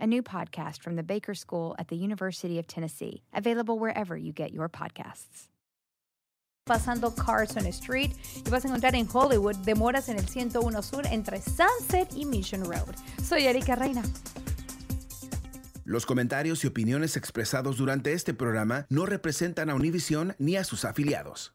a new podcast from the Baker School at the University of Tennessee, available wherever you get your podcasts. Pasando Carson Street y vas a encontrar en Hollywood demoras en el 101 Sur entre Sunset y Mission Road. Soy Erika Reina. Los comentarios y opiniones expresados durante este programa no representan a Univision ni a sus afiliados.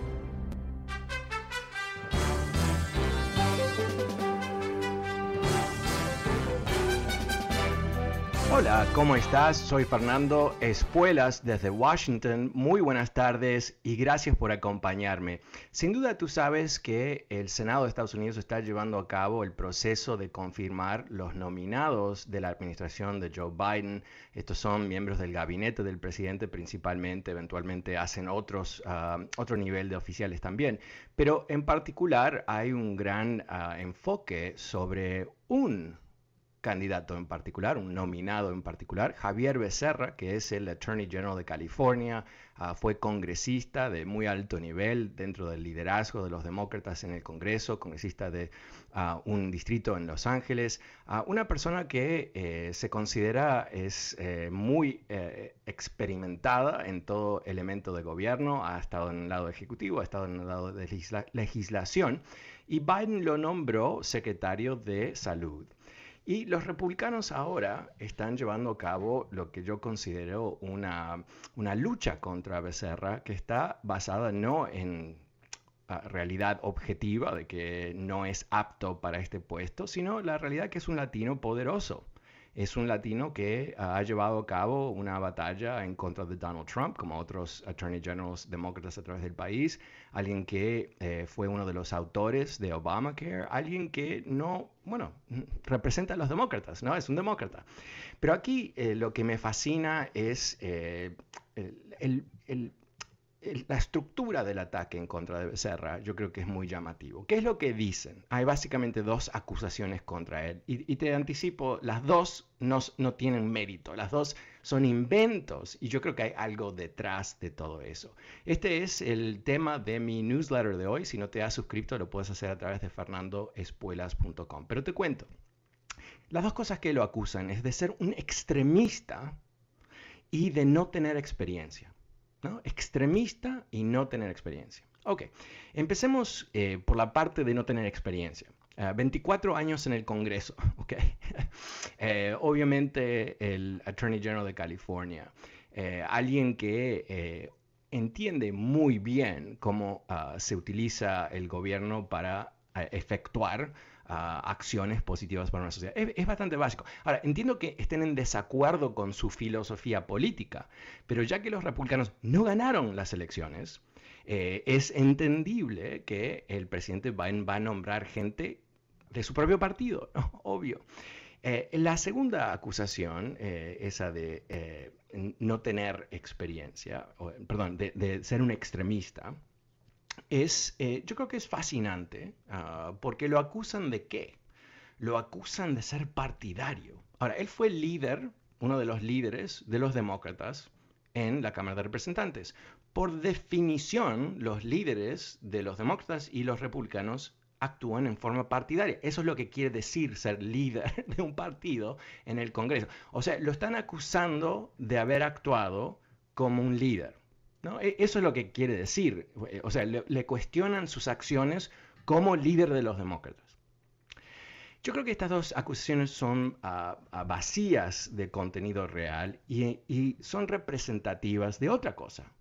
Hola, ¿cómo estás? Soy Fernando Espuelas desde Washington. Muy buenas tardes y gracias por acompañarme. Sin duda tú sabes que el Senado de Estados Unidos está llevando a cabo el proceso de confirmar los nominados de la administración de Joe Biden. Estos son miembros del gabinete del presidente principalmente, eventualmente hacen otros, ah, otro nivel de oficiales también. Pero en particular hay un gran ah, enfoque sobre un candidato en particular, un nominado en particular, Javier Becerra, que es el Attorney General de California, ah, fue congresista de muy alto nivel dentro del liderazgo de los demócratas en el Congreso, congresista de ah, un distrito en Los Ángeles, ah, una persona que eh, se considera es eh, muy eh, experimentada en todo elemento de gobierno, ha estado en el lado ejecutivo, ha estado en el lado de legislación, y Biden lo nombró secretario de salud. Y los republicanos ahora están llevando a cabo lo que yo considero una, una lucha contra Becerra que está basada no en ah, realidad objetiva de que no es apto para este puesto, sino la realidad que es un latino poderoso es un latino que ha llevado a cabo una batalla en contra de Donald Trump, como otros attorney generals demócratas a través del país, alguien que eh, fue uno de los autores de Obamacare, alguien que no, bueno, representa a los demócratas, ¿no? Es un demócrata. Pero aquí eh, lo que me fascina es eh, el, la estructura del ataque en contra de Becerra yo creo que es muy llamativo. ¿Qué es lo que dicen? Hay básicamente dos acusaciones contra él. Y, te anticipo, las dos no, no, tienen mérito, las dos son inventos y yo creo que hay algo detrás de todo eso. Este es el tema de mi newsletter de hoy. Si no te has suscrito, lo puedes hacer a través de fernandoespuelas.com. Pero te cuento, las dos cosas que lo acusan es de ser un extremista y de no tener experiencia. Extremista y no tener experiencia. Ok, empecemos eh, por la parte de no tener experiencia. 24 ah, años en el Congreso, ok. Eh, obviamente el Attorney General de California, eh, alguien que entiende muy bien cómo ah, se utiliza el gobierno para efectuar acciones positivas para una sociedad. Es, bastante básico. Ahora, entiendo que estén en desacuerdo con su filosofía política, pero ya que los republicanos no ganaron las elecciones, eh, es entendible que el presidente Biden va a nombrar gente de su propio partido, obvio. Eh, la segunda acusación, eh, esa de no tener experiencia, perdón, de, ser un extremista, es, eh, yo creo que es fascinante, ah, porque lo acusan de qué? Lo acusan de ser partidario. Ahora, él fue líder, uno de los líderes de los demócratas en la Cámara de Representantes. Por definición, los líderes de los demócratas y los republicanos actúan en forma partidaria. Eso es lo que quiere decir ser líder de un partido en el Congreso. O sea, lo están acusando de haber actuado como un líder. E, eso es lo que quiere decir. O sea, le, cuestionan sus acciones como líder de los demócratas. Yo creo que estas dos acusaciones son vacías de contenido real y, son representativas de otra cosa,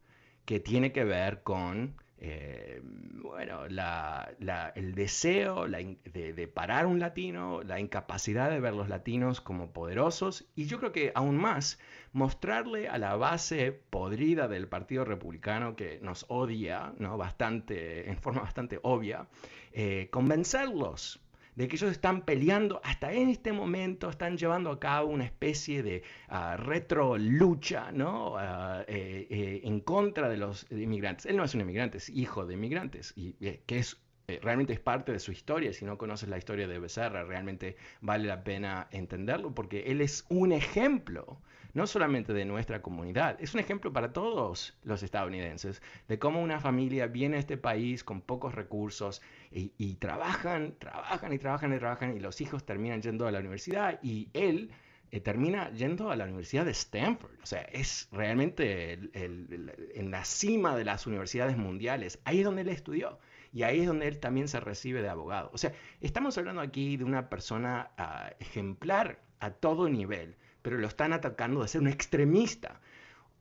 que tiene que ver con eh, bueno, el deseo de, parar un latino, la incapacidad de ver los latinos como poderosos y yo creo que aún más mostrarle a la base podrida del Partido Republicano que nos odia ¿no? bastante, en forma bastante obvia, eh, convencerlos de que ellos están peleando, hasta en este momento están llevando a cabo una especie de uh, retro lucha ¿no? Ah, eh, eh, en contra de los inmigrantes. Él no es un inmigrante, es hijo de inmigrantes, y eh, que es realmente es parte de su historia. Si no conoces la historia de Becerra, realmente vale la pena entenderlo porque él es un ejemplo no solamente de nuestra comunidad, es un ejemplo para todos los estadounidenses de cómo una familia viene a este país con pocos recursos y, trabajan, trabajan y trabajan y trabajan y los hijos terminan yendo a la universidad y él eh, termina yendo a la Universidad de Stanford. O sea, es realmente en la cima de las universidades mundiales. Ahí es donde él estudió. Y ahí es donde él también se recibe de abogado. O sea, estamos hablando aquí de una persona ah, ejemplar a todo nivel pero lo están atacando de ser un extremista.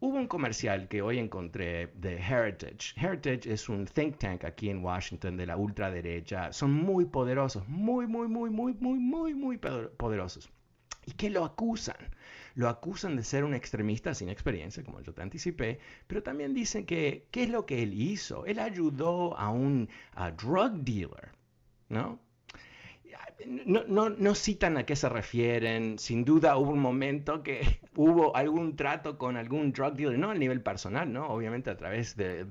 Hubo un comercial que hoy encontré de Heritage. Heritage es un think tank aquí en Washington de la ultraderecha. Son muy poderosos, muy, muy, muy, muy, muy, muy, muy poderosos. ¿Y qué lo acusan? Lo acusan de ser un extremista sin experiencia, como yo te anticipé, pero también dicen que, ¿qué es lo que él hizo? Él ayudó a un drug dealer, ¿no? No, no, citan a qué se refieren. Sin duda hubo un momento que hubo algún trato con algún drug dealer, no a nivel personal, ¿no? Obviamente a través de,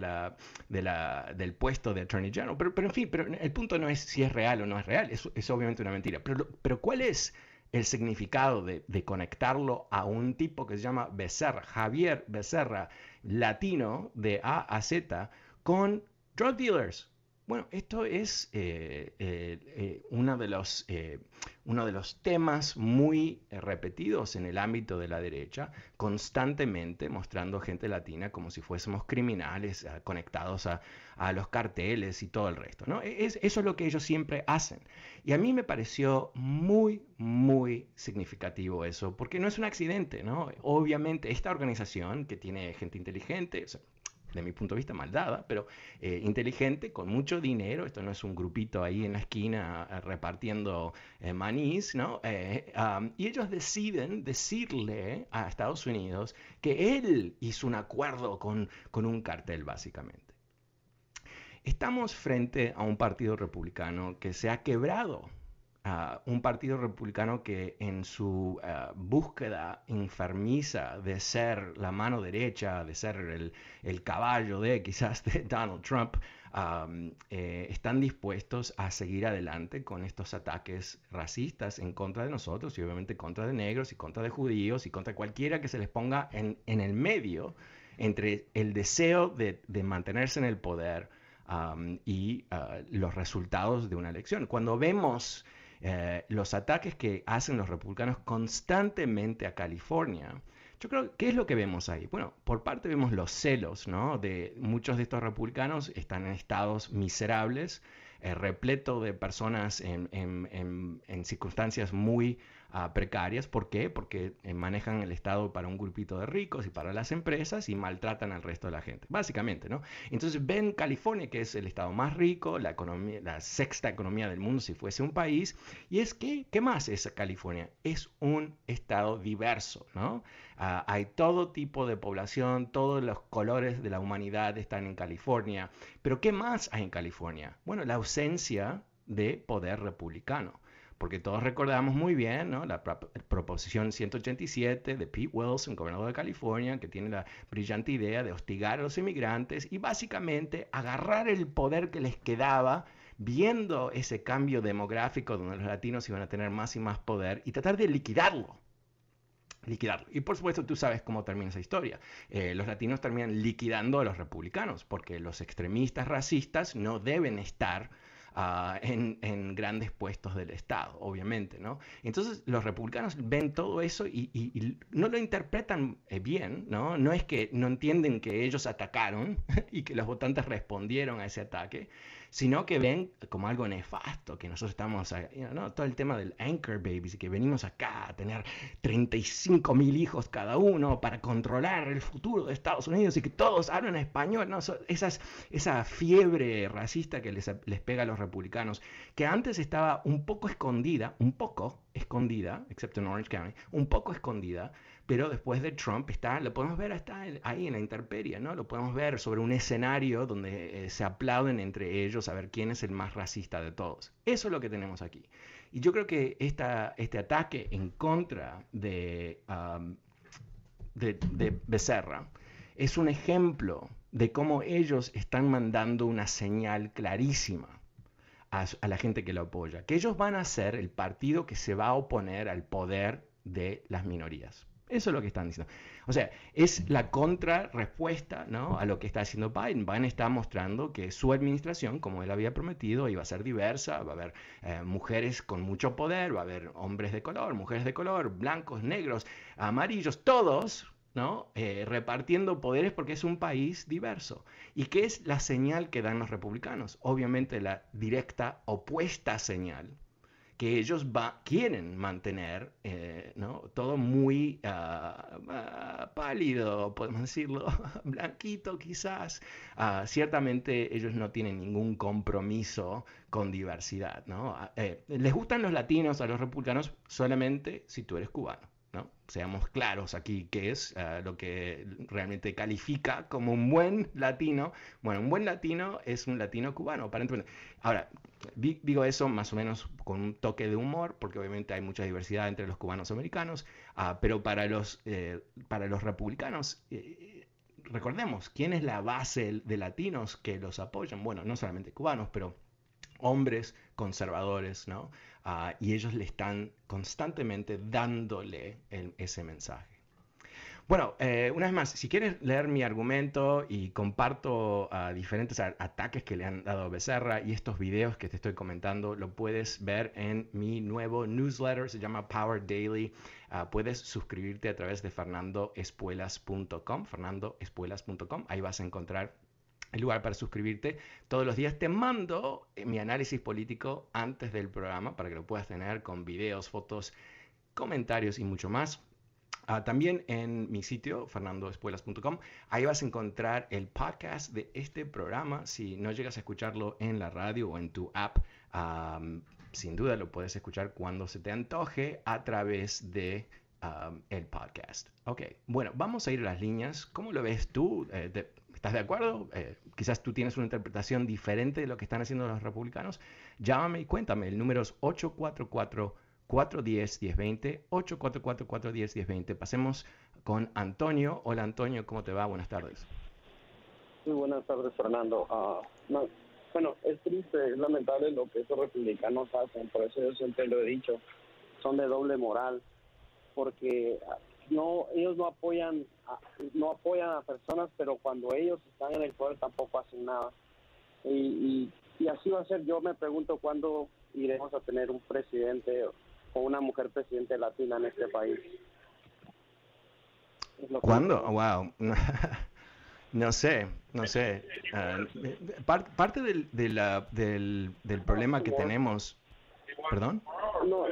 la, del puesto de Attorney General. Pero, pero, en fin, pero el punto no es si es real o no es real. Es, es obviamente una mentira. Pero, pero ¿cuál es el significado de, conectarlo a un tipo que se llama Becerra, Javier Becerra, latino de A a Z, con drug dealers? Bueno, esto es eh, eh, eh, uno, de los, uno de los temas muy repetidos en el ámbito de la derecha, constantemente mostrando gente latina como si fuésemos criminales conectados a, los carteles y todo el resto. ¿no? Es, eso es lo que ellos siempre hacen. Y a mí me pareció muy, muy significativo eso, porque no es un accidente. ¿no? Obviamente, esta organización que tiene gente inteligente, de mi punto de vista, maldada, pero eh, inteligente, con mucho dinero. Esto no es un grupito ahí en la esquina eh, repartiendo eh, manís, ¿no? y ellos deciden decirle a Estados Unidos que él hizo un acuerdo con, con un cartel, básicamente. Estamos frente a un partido republicano que se ha quebrado un partido republicano que en su eh, búsqueda enfermiza de ser la mano derecha, de ser el, caballo de quizás de Donald Trump, eh, están dispuestos a seguir adelante con estos ataques racistas en contra de nosotros y obviamente contra de negros y contra de judíos y contra cualquiera que se les ponga en, el medio entre el deseo de, mantenerse en el poder y ah, los resultados de una elección. Cuando vemos eh, los ataques que hacen los republicanos constantemente a California. Yo creo, ¿qué es lo que vemos ahí? Bueno, por parte vemos los celos, ¿no? De muchos de estos republicanos están en estados miserables, eh, repleto de personas en, en circunstancias muy precarias. ¿Por qué? Porque eh, manejan el Estado para un grupito de ricos y para las empresas y maltratan al resto de la gente, básicamente, ¿no? Entonces ven California, que es el Estado más rico, la, economía, la sexta economía del mundo si fuese un país, y es que, ¿qué más es California? Es un Estado diverso, ¿no? Ah, hay todo tipo de población, todos los colores de la humanidad están en California, pero ¿qué más hay en California? Bueno, la ausencia de poder republicano porque todos recordamos muy bien la proposición 187 de Pete Wilson, gobernador de California, que tiene la brillante idea de hostigar a los inmigrantes y básicamente agarrar el poder que les quedaba viendo ese cambio demográfico donde los latinos iban a tener más y más poder y tratar de liquidarlo. Liquidarlo. Y por supuesto tú sabes cómo termina esa historia. Eh, los latinos terminan liquidando a los republicanos porque los extremistas racistas no deben estar ah, en, grandes puestos del Estado, obviamente, ¿no? Entonces los republicanos ven todo eso y, no lo interpretan eh, bien, ¿no? No es que no entienden que ellos atacaron y que los votantes respondieron a ese ataque, sino que ven como algo nefasto, que nosotros estamos, ¿no? todo el tema del anchor babies, que venimos acá a tener 35 mil hijos cada uno para controlar el futuro de Estados Unidos y que todos hablan español, ¿no? Esas, esa fiebre racista que les, les pega a los republicanos, que antes estaba un poco escondida, un poco escondida, excepto en Orange County, un poco escondida, pero después de Trump está, lo podemos ver hasta ahí en la intemperie, ¿no? Lo podemos ver sobre un escenario donde eh, se aplauden entre ellos a ver quién es el más racista de todos. Eso es lo que tenemos aquí. Y yo creo que esta, este ataque en contra de, de, Becerra es un ejemplo de cómo ellos están mandando una señal clarísima a, a, la gente que lo apoya, que ellos van a ser el partido que se va a oponer al poder de las minorías. Eso es lo que están diciendo. O sea, es la contrarrespuesta ¿no? a lo que está haciendo Biden. Biden está mostrando que su administración, como él había prometido, iba a ser diversa, va a haber eh, mujeres con mucho poder, va a haber hombres de color, mujeres de color, blancos, negros, amarillos, todos ¿no? Eh, repartiendo poderes porque es un país diverso. ¿Y qué es la señal que dan los republicanos? Obviamente la directa opuesta señal que ellos quieren mantener eh, ¿no? todo muy ah, ah, pálido, podemos decirlo, blanquito quizás. Ah, ciertamente ellos no tienen ningún compromiso con diversidad. ¿no? Eh, les gustan los latinos a los republicanos solamente si tú eres cubano. Seamos claros aquí, qué es lo que realmente califica como un buen latino. Bueno, un buen latino es un latino cubano, aparentemente. Ahora, digo eso más o menos con un toque de humor, porque obviamente hay mucha diversidad entre los cubanos americanos, ah, pero para los, eh, para los republicanos, eh, recordemos, ¿quién es la base de latinos que los apoyan? Bueno, no solamente cubanos, pero hombres conservadores, ¿no? Ah, y ellos le están constantemente dándole ese mensaje. Bueno, eh, una vez más, si quieres leer mi argumento y comparto uh, diferentes ataques que le han dado Becerra y estos videos que te estoy comentando, lo puedes ver en mi nuevo newsletter, se llama Power Daily. Uh, puedes suscribirte a través de fernandoespuelas.com, fernandoespuelas.com. Ahí vas a encontrar el lugar para suscribirte. Todos los días te mando eh, mi análisis político antes del programa para que lo puedas tener con videos, fotos, comentarios y mucho más. Ah, también en mi sitio, fernandoespuelas.com, ahí vas a encontrar el podcast de este programa. Si no llegas a escucharlo en la radio o en tu app, sin duda lo puedes escuchar cuando se te antoje a través de el podcast. Ok, bueno, vamos a ir a las líneas. ¿Cómo lo ves tú? Eh, ¿Estás de acuerdo? Eh, quizás tú tienes una interpretación diferente de lo que están haciendo los republicanos. Llámame y cuéntame. El número es 844-410-1020. 844-410-1020. Pasemos con Antonio. Hola Antonio, ¿cómo te va? Buenas tardes. Muy buenas tardes, Fernando. Ah, bueno, es triste, es lamentable lo que estos republicanos hacen, por eso yo siempre lo he dicho, son de doble moral, porque no ellos no apoyan a, no apoyan a personas pero cuando ellos están en el poder tampoco hacen nada y, y, así va a ser yo me pregunto cuándo iremos a tener un presidente o una mujer presidente latina en este país. ¿Cuándo? wow no sé no sé. Ah, parte del, del, del problema que tenemos perdón no,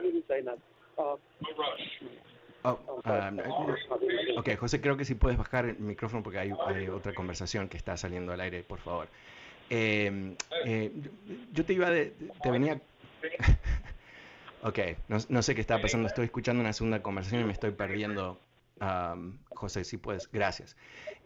Oh, um, ok, José, creo que si puedes bajar el micrófono porque hay, otra conversación que está saliendo al aire, por favor. Em, eh, yo te iba de, te venía... ok, no, sé qué está pasando, estoy escuchando una segunda conversación y me estoy perdiendo. Um, José, si puedes, gracias.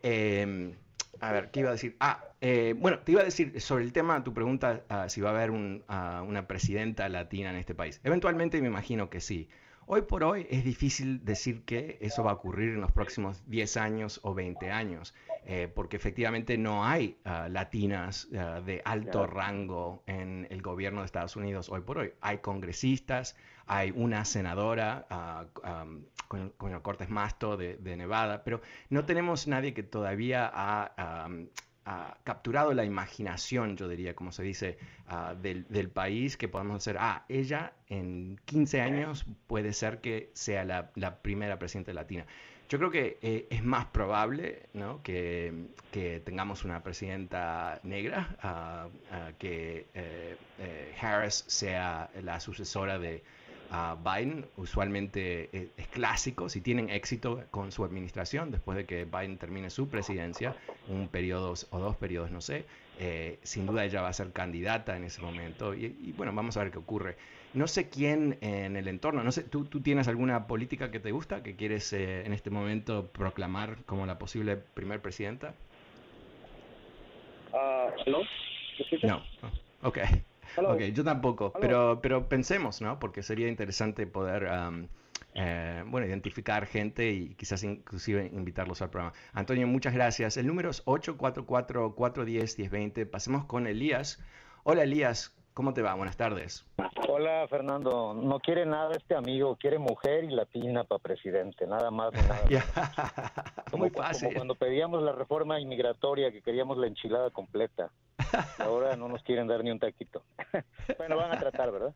Em, a ver, ¿qué iba a decir? Ah, eh, bueno, te iba a decir sobre el tema, tu pregunta, ah, si va a haber ah, una presidenta latina en este país. Eventualmente me imagino que sí. Hoy por hoy es difícil decir que eso va a ocurrir en los próximos 10 años o 20 años, eh, porque efectivamente no hay ah, latinas ah, de alto rango en el gobierno de Estados Unidos hoy por hoy. Hay congresistas, hay una senadora uh, con, el Cortes Masto de, Nevada, pero no tenemos nadie que todavía ha capturado la imaginación, yo diría, como se dice, del, país, que podemos decir, ah, ella en 15 años puede ser que sea la, primera presidenta latina. Yo creo que eh, es más probable que, tengamos una presidenta negra, que eh, eh, Harris sea la sucesora de, Biden. Usualmente eh, es, clásico, si tienen éxito con su administración, después de que Biden termine su presidencia, un periodo o dos periodos, no sé, eh, sin duda ella va a ser candidata en ese momento y, bueno, vamos a ver qué ocurre. No sé quién en el entorno, no sé, ¿tú, tú tienes alguna política que te gusta, que quieres eh, en este momento proclamar como la posible primer presidenta? Uh, ¿No? No, oh, ok. Ok, yo tampoco, pero, pero pensemos, ¿no? Porque sería interesante poder, eh, bueno, identificar gente y quizás inclusive invitarlos al programa. Antonio, muchas gracias. El número es 844-410-1020. Pasemos con Elías. Hola Elías, ¿cómo te va? Buenas tardes. Hola Fernando, no quiere nada este amigo, quiere mujer y latina para presidente, nada más. Nada Muy fácil. como cuando pedíamos la reforma inmigratoria, que queríamos la enchilada completa. Ahora no nos quieren dar ni un taquito. bueno, van a tratar, ¿verdad?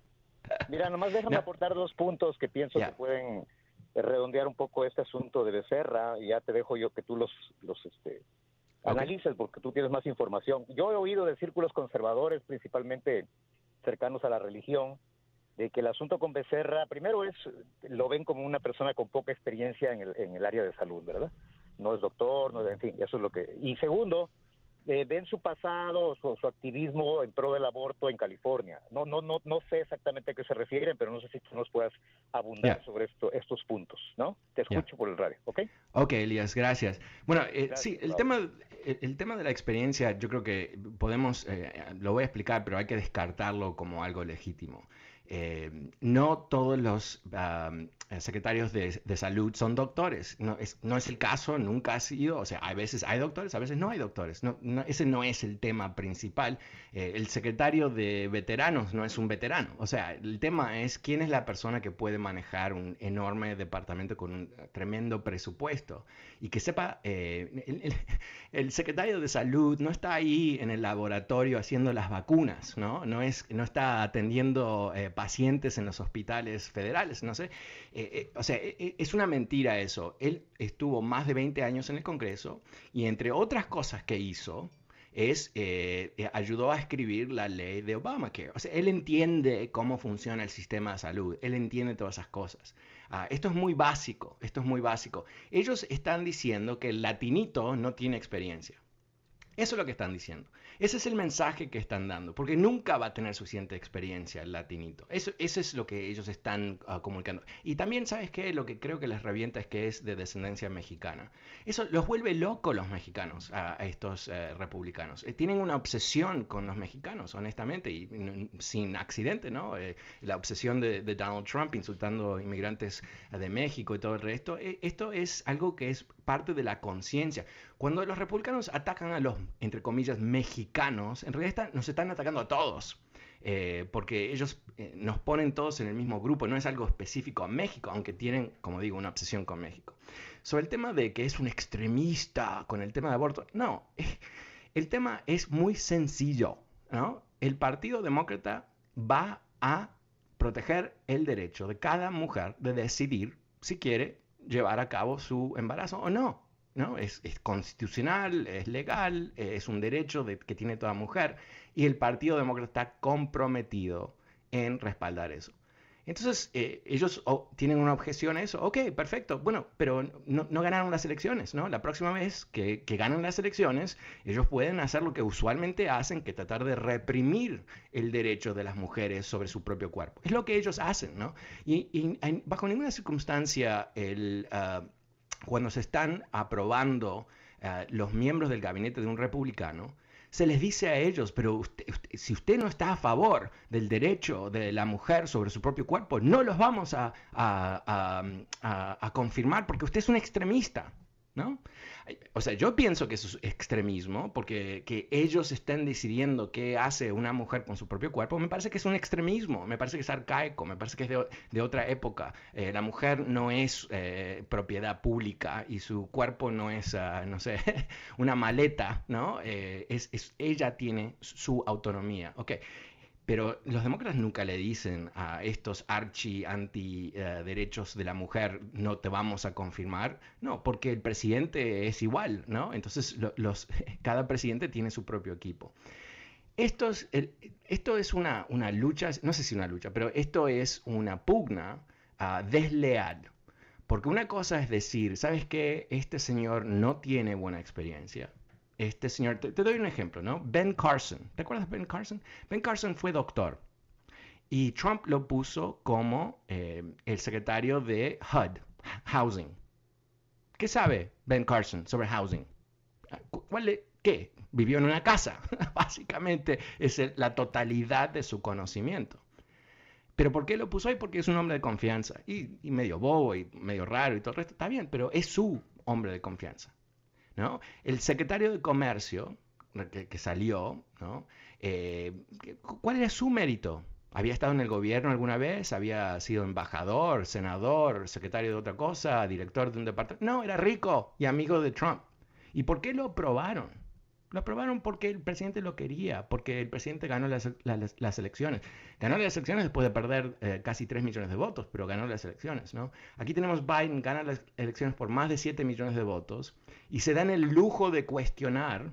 Mira, nomás déjame aportar dos puntos que pienso que pueden eh, redondear un poco este asunto de Becerra y ya te dejo yo que tú los, los este, analices porque tú tienes más información. Yo he oído de círculos conservadores, principalmente cercanos a la religión, de que el asunto con Becerra, primero es, lo ven como una persona con poca experiencia en el, en el área de salud, ¿verdad? No es doctor, no es, en fin, eso es lo que... Y segundo, eh, ven su pasado, su, su, activismo en pro del aborto en California. No, no, no, no sé exactamente a qué se refieren, pero no sé si tú nos puedas abundar sobre esto, estos puntos, ¿no? Te escucho por el radio, ¿ok? Ok, Elías, gracias. Bueno, eh, sí, el tema, el, tema de la experiencia, yo creo que podemos, eh, lo voy a explicar, pero hay que descartarlo como algo legítimo. Eh, no todos los secretarios de, salud son doctores. No es, no es el caso, nunca ha sido. O sea, a veces hay doctores, a veces no hay doctores. No, ese no es el tema principal. Eh, el secretario de veteranos no es un veterano. O sea, el tema es quién es la persona que puede manejar un enorme departamento con un tremendo presupuesto. Y que sepa, eh, el, secretario de salud no está ahí en el laboratorio haciendo las vacunas, ¿no? No, es, no está atendiendo pacientes en los hospitales federales, no sé. Eh, eh, o sea, eh, es una mentira eso. Él estuvo más de 20 años en el Congreso y entre otras cosas que hizo, es ayudó a escribir la ley de Obamacare. O sea, él entiende cómo funciona el sistema de salud, él entiende todas esas cosas. Ah, esto es muy básico, esto es muy básico. Ellos están diciendo que el latinito no tiene experiencia. Eso es lo que están diciendo. Ese es el mensaje que están dando, porque nunca va a tener suficiente experiencia el latinito. Eso, es lo que ellos están ah, comunicando. Y también, ¿sabes qué? Lo que creo que les revienta es que es de descendencia mexicana. Eso los vuelve locos los mexicanos, a, estos eh, republicanos. Eh, tienen una obsesión con los mexicanos, honestamente, y sin accidente, ¿no? Eh, la obsesión de, Donald Trump insultando inmigrantes de México y todo el resto. esto es algo que es parte de la conciencia. Cuando los republicanos atacan a los, entre comillas, mexicanos, en realidad nos están atacando a todos. Eh, porque ellos eh, nos ponen todos en el mismo grupo, no es algo específico a México, aunque tienen, como digo, una obsesión con México. Sobre el tema de que es un extremista con el tema de aborto, no, el tema es muy sencillo, ¿no? El Partido Demócrata va a proteger el derecho de cada mujer de decidir si quiere llevar a cabo su embarazo o no. ¿No? Es, constitucional, es legal, es un derecho de, que tiene toda mujer y el Partido Demócrata está comprometido en respaldar eso. Entonces, eh, ellos tienen una objeción a eso. Ok, perfecto. Bueno, pero no, ganaron las elecciones, ¿no? La próxima vez que, que, ganan las elecciones, ellos pueden hacer lo que usualmente hacen, que tratar de reprimir el derecho de las mujeres sobre su propio cuerpo. Es lo que ellos hacen, ¿no? Y, bajo ninguna circunstancia el... Ah, cuando se están aprobando eh, los miembros del gabinete de un republicano, se les dice a ellos, pero si usted no está a favor del derecho de la mujer sobre su propio cuerpo, no los vamos a, confirmar porque usted es un extremista. O sea, yo pienso que eso es extremismo, porque que ellos estén decidiendo qué hace una mujer con su propio cuerpo, me parece que es un extremismo, me parece que es arcaico, me parece que es de, otra época. Eh, la mujer no es eh, propiedad pública y su cuerpo no es, ah, no sé, una maleta, ¿no? Eh, es, ella tiene su autonomía, ¿ok? Pero los demócratas nunca le dicen a estos archi anti eh, derechos de la mujer no te vamos a confirmar, no, porque el presidente es igual, ¿no? Entonces los, cada presidente tiene su propio equipo. Esto es, esto es una, una, lucha, no sé si una lucha, pero esto es una pugna uh, desleal. Porque una cosa es decir, ¿sabes qué? Este señor no tiene buena experiencia este señor, te, doy un ejemplo, ¿no? Ben Carson, ¿te acuerdas de Ben Carson? Ben Carson fue doctor y Trump lo puso como eh, el secretario de HUD, Housing. ¿Qué sabe Ben Carson sobre housing? ¿Cuál ¿Qué? Vivió en una casa. Básicamente es la totalidad de su conocimiento. ¿Pero por qué lo puso ahí? Porque es un hombre de confianza. Y, y, medio bobo y medio raro y todo el resto. Está bien, pero es su hombre de confianza. El secretario de Comercio, que, salió, eh, ¿cuál era su mérito? ¿Había estado en el gobierno alguna vez? ¿Había sido embajador, senador, secretario de otra cosa, director de un departamento? No, era rico y amigo de Trump. ¿Y por qué lo aprobaron? Lo aprobaron porque el presidente lo quería, porque el presidente ganó las, elecciones. Ganó las elecciones después de perder eh, casi 3 millones de votos, pero ganó las elecciones, ¿no? Aquí tenemos Biden, gana las elecciones por más de 7 millones de votos y se dan el lujo de cuestionar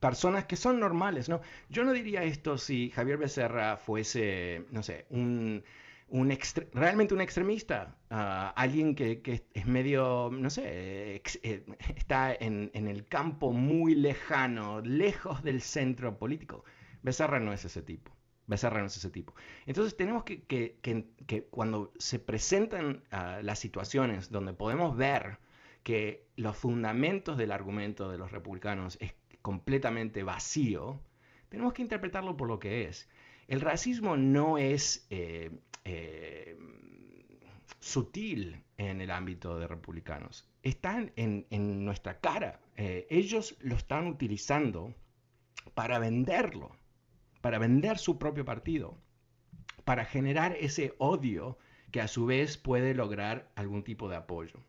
personas que son normales, ¿no? Yo no diría esto si Javier Becerra fuese, no sé, un realmente un extremista, ah, alguien que, es medio, no sé, eh, está en, el campo muy lejano, lejos del centro político. Becerra no es ese tipo. Becerra no es ese tipo. Entonces tenemos que, que, cuando se presentan ah, las situaciones donde podemos ver que los fundamentos del argumento de los republicanos es completamente vacío, tenemos que interpretarlo por lo que es. El racismo no es eh, eh, sutil en el ámbito de republicanos. Están en, nuestra cara. Eh, ellos lo están utilizando para venderlo, para vender su propio partido, para generar ese odio que a su vez puede lograr algún tipo de apoyo.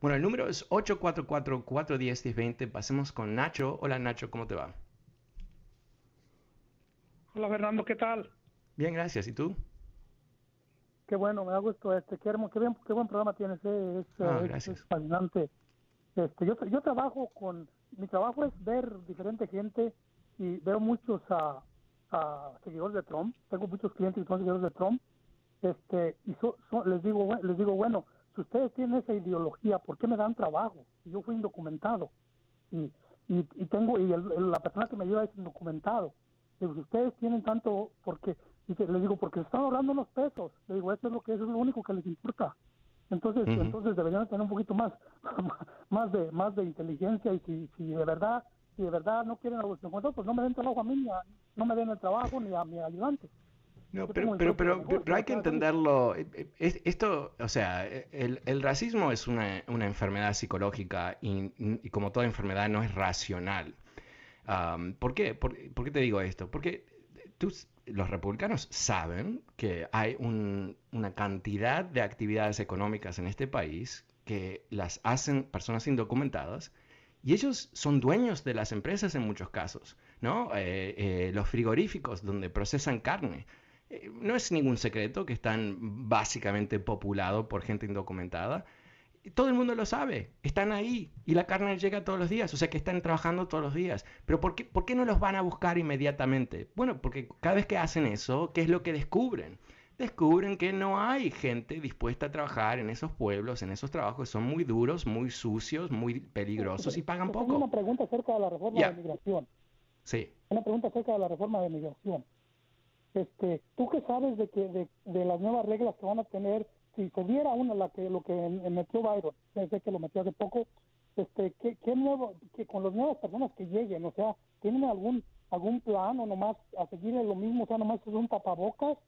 Bueno, el número es 844-410-1020. Pasemos con Nacho. Hola Nacho, ¿cómo te va? Hola Fernando, ¿qué tal? Bien, gracias. ¿Y tú? Qué bueno, me da gusto. Este, qué, qué, bien, qué buen programa tienes. Eh, ah, es, es, fascinante. Este, yo, yo trabajo con, mi trabajo es ver diferente gente y veo muchos a, seguidores de Trump. Tengo muchos clientes que son seguidores de Trump. Este, y les digo, les digo, bueno, si ustedes tienen esa ideología, ¿por qué me dan trabajo? Yo fui indocumentado y, y, tengo y la persona que me lleva es indocumentado. Si ustedes tienen tanto, porque y le digo, porque están ahorrando los pesos. Le digo, eso es lo que es lo único que les importa. Entonces, entonces deberían tener un poquito más, más de, más de inteligencia y si, si de verdad, si de verdad no quieren a los pues no me den trabajo a mí, ni no me den el trabajo ni a mi ayudante. No, pero, pero, pero, pero, hay que entenderlo. Eh, eh, esto, o sea, el, el racismo es una, una enfermedad psicológica y, y, como toda enfermedad no es racional. ¿Por qué? ¿Por, ¿Por, qué te digo esto? Porque los republicanos saben que hay una cantidad de actividades económicas en este país que las hacen personas indocumentadas y ellos son dueños de las empresas en muchos casos, ¿no? Eh, eh, los frigoríficos donde procesan carne. Eh, no es ningún secreto que están básicamente populados por gente indocumentada todo el mundo lo sabe, están ahí y la carne llega todos los días, o sea que están trabajando todos los días. Pero ¿por qué, ¿por qué no los van a buscar inmediatamente? Bueno, porque cada vez que hacen eso, ¿qué es lo que descubren? Descubren que no hay gente dispuesta a trabajar en esos pueblos, en esos trabajos, son muy duros, muy sucios, muy peligrosos y pagan poco. Una pregunta acerca de la reforma de migración. Sí. Una pregunta acerca de la reforma de migración. Este, ¿Tú qué sabes de, que, de, de las nuevas reglas que van a tener si se diera una la que lo que metió Byron, sé que lo metió hace poco, este, ¿qué, qué nuevo, que con las nuevas personas que lleguen, o sea, tienen algún algún plan o nomás a seguir lo mismo, o sea, nomás es un tapabocas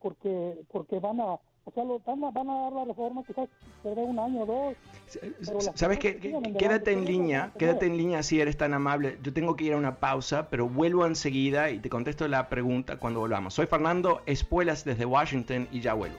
porque porque van a o sea, lo, van, a, van a dar la reforma quizás se dé un año o dos. ¿Sabes qué? Quédate en línea, quédate en línea si eres tan amable. Yo tengo que ir a una pausa, pero vuelvo enseguida y te contesto la pregunta cuando volvamos. Soy Fernando Espuelas desde Washington y ya vuelvo.